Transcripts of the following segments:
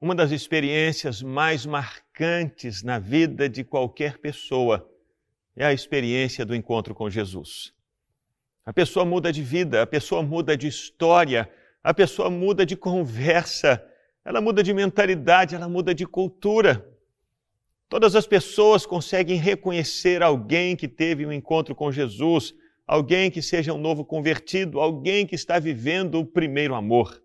uma das experiências mais marcantes na vida de qualquer pessoa é a experiência do encontro com Jesus. A pessoa muda de vida, a pessoa muda de história, a pessoa muda de conversa, ela muda de mentalidade, ela muda de cultura. Todas as pessoas conseguem reconhecer alguém que teve um encontro com Jesus, alguém que seja um novo convertido, alguém que está vivendo o primeiro amor.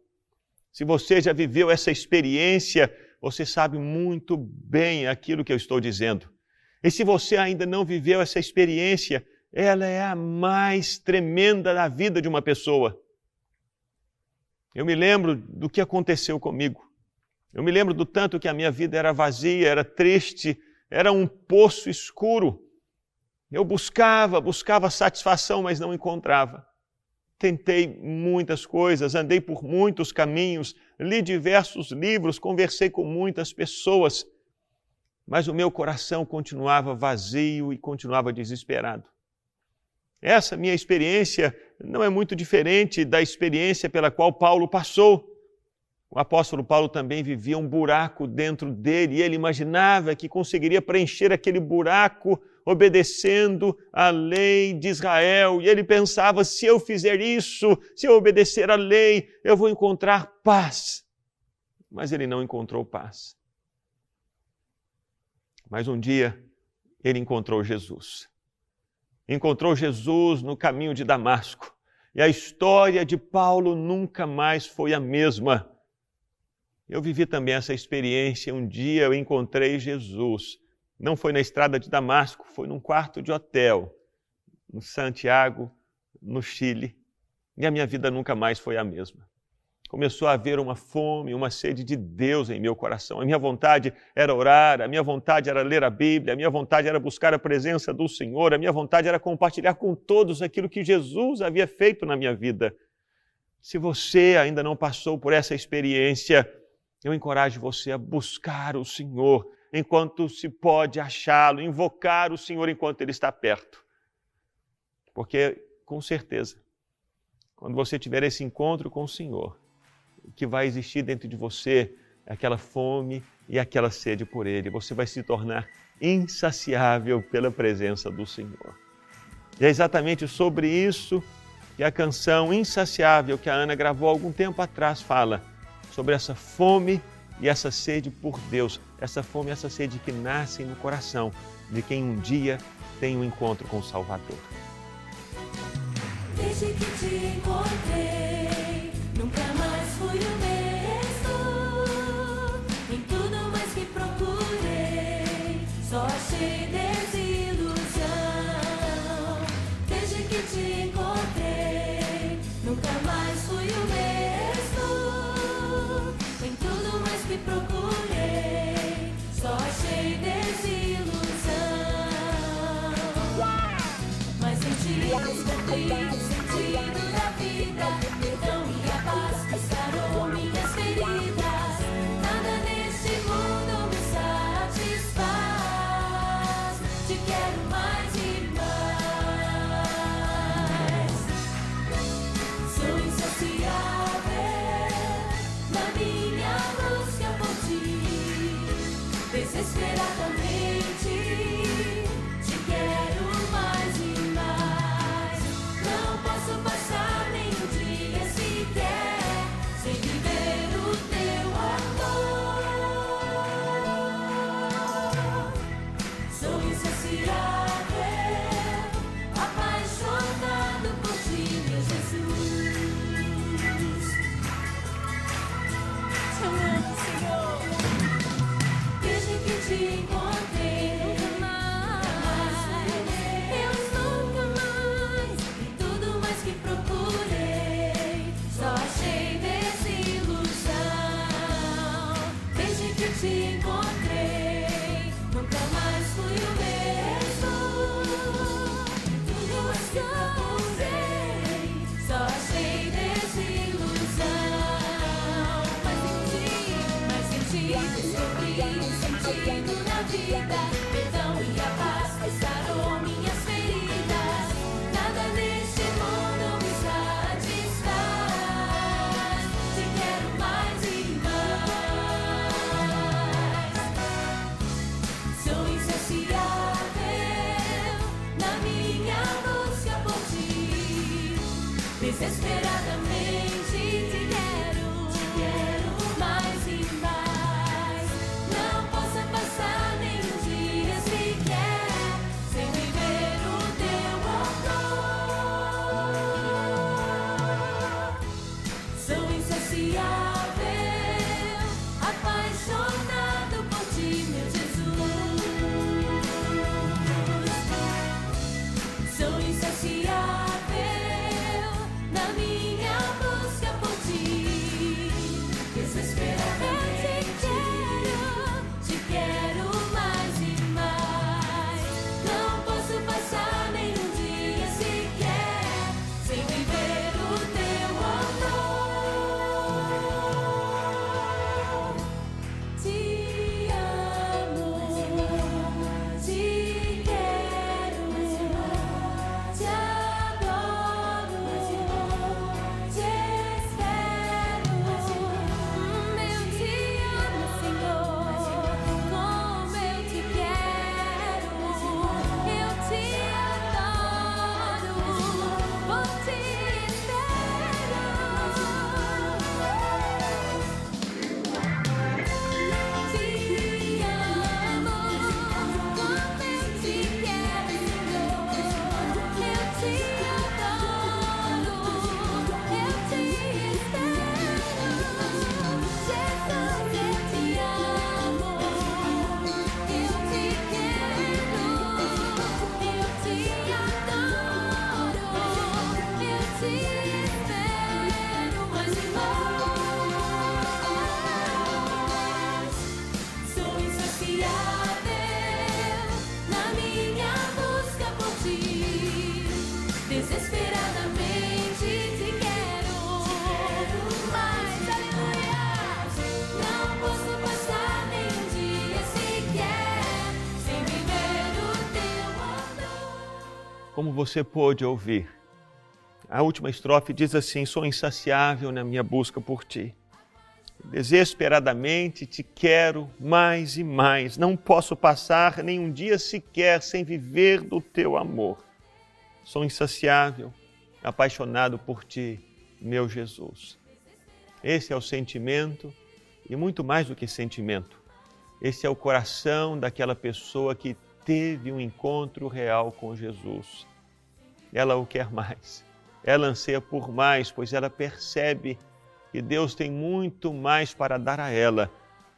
Se você já viveu essa experiência, você sabe muito bem aquilo que eu estou dizendo. E se você ainda não viveu essa experiência, ela é a mais tremenda da vida de uma pessoa. Eu me lembro do que aconteceu comigo. Eu me lembro do tanto que a minha vida era vazia, era triste, era um poço escuro. Eu buscava, buscava satisfação, mas não encontrava. Tentei muitas coisas, andei por muitos caminhos, li diversos livros, conversei com muitas pessoas, mas o meu coração continuava vazio e continuava desesperado. Essa minha experiência não é muito diferente da experiência pela qual Paulo passou. O apóstolo Paulo também vivia um buraco dentro dele e ele imaginava que conseguiria preencher aquele buraco obedecendo à lei de Israel. E ele pensava: se eu fizer isso, se eu obedecer à lei, eu vou encontrar paz. Mas ele não encontrou paz. Mas um dia ele encontrou Jesus encontrou Jesus no caminho de Damasco. E a história de Paulo nunca mais foi a mesma. Eu vivi também essa experiência. Um dia eu encontrei Jesus. Não foi na estrada de Damasco, foi num quarto de hotel, no Santiago, no Chile. E a minha vida nunca mais foi a mesma começou a haver uma fome, uma sede de Deus em meu coração. A minha vontade era orar, a minha vontade era ler a Bíblia, a minha vontade era buscar a presença do Senhor, a minha vontade era compartilhar com todos aquilo que Jesus havia feito na minha vida. Se você ainda não passou por essa experiência, eu encorajo você a buscar o Senhor enquanto se pode achá-lo, invocar o Senhor enquanto ele está perto. Porque, com certeza, quando você tiver esse encontro com o Senhor, que vai existir dentro de você aquela fome e aquela sede por Ele. Você vai se tornar insaciável pela presença do Senhor. E é exatamente sobre isso que a canção Insaciável que a Ana gravou algum tempo atrás fala sobre essa fome e essa sede por Deus, essa fome e essa sede que nascem no coração de quem um dia tem um encontro com o Salvador. Desde que te encontrei, como você pôde ouvir. A última estrofe diz assim: Sou insaciável na minha busca por ti. Desesperadamente te quero mais e mais. Não posso passar nenhum dia sequer sem viver do teu amor. Sou insaciável, apaixonado por ti, meu Jesus. Esse é o sentimento, e muito mais do que sentimento, esse é o coração daquela pessoa que teve um encontro real com Jesus. Ela o quer mais, ela anseia por mais, pois ela percebe que Deus tem muito mais para dar a ela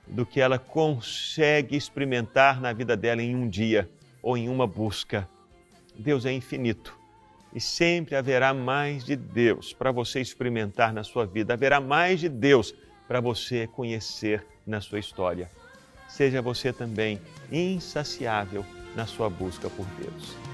do que ela consegue experimentar na vida dela em um dia ou em uma busca. Deus é infinito e sempre haverá mais de Deus para você experimentar na sua vida, haverá mais de Deus para você conhecer na sua história. Seja você também insaciável na sua busca por Deus.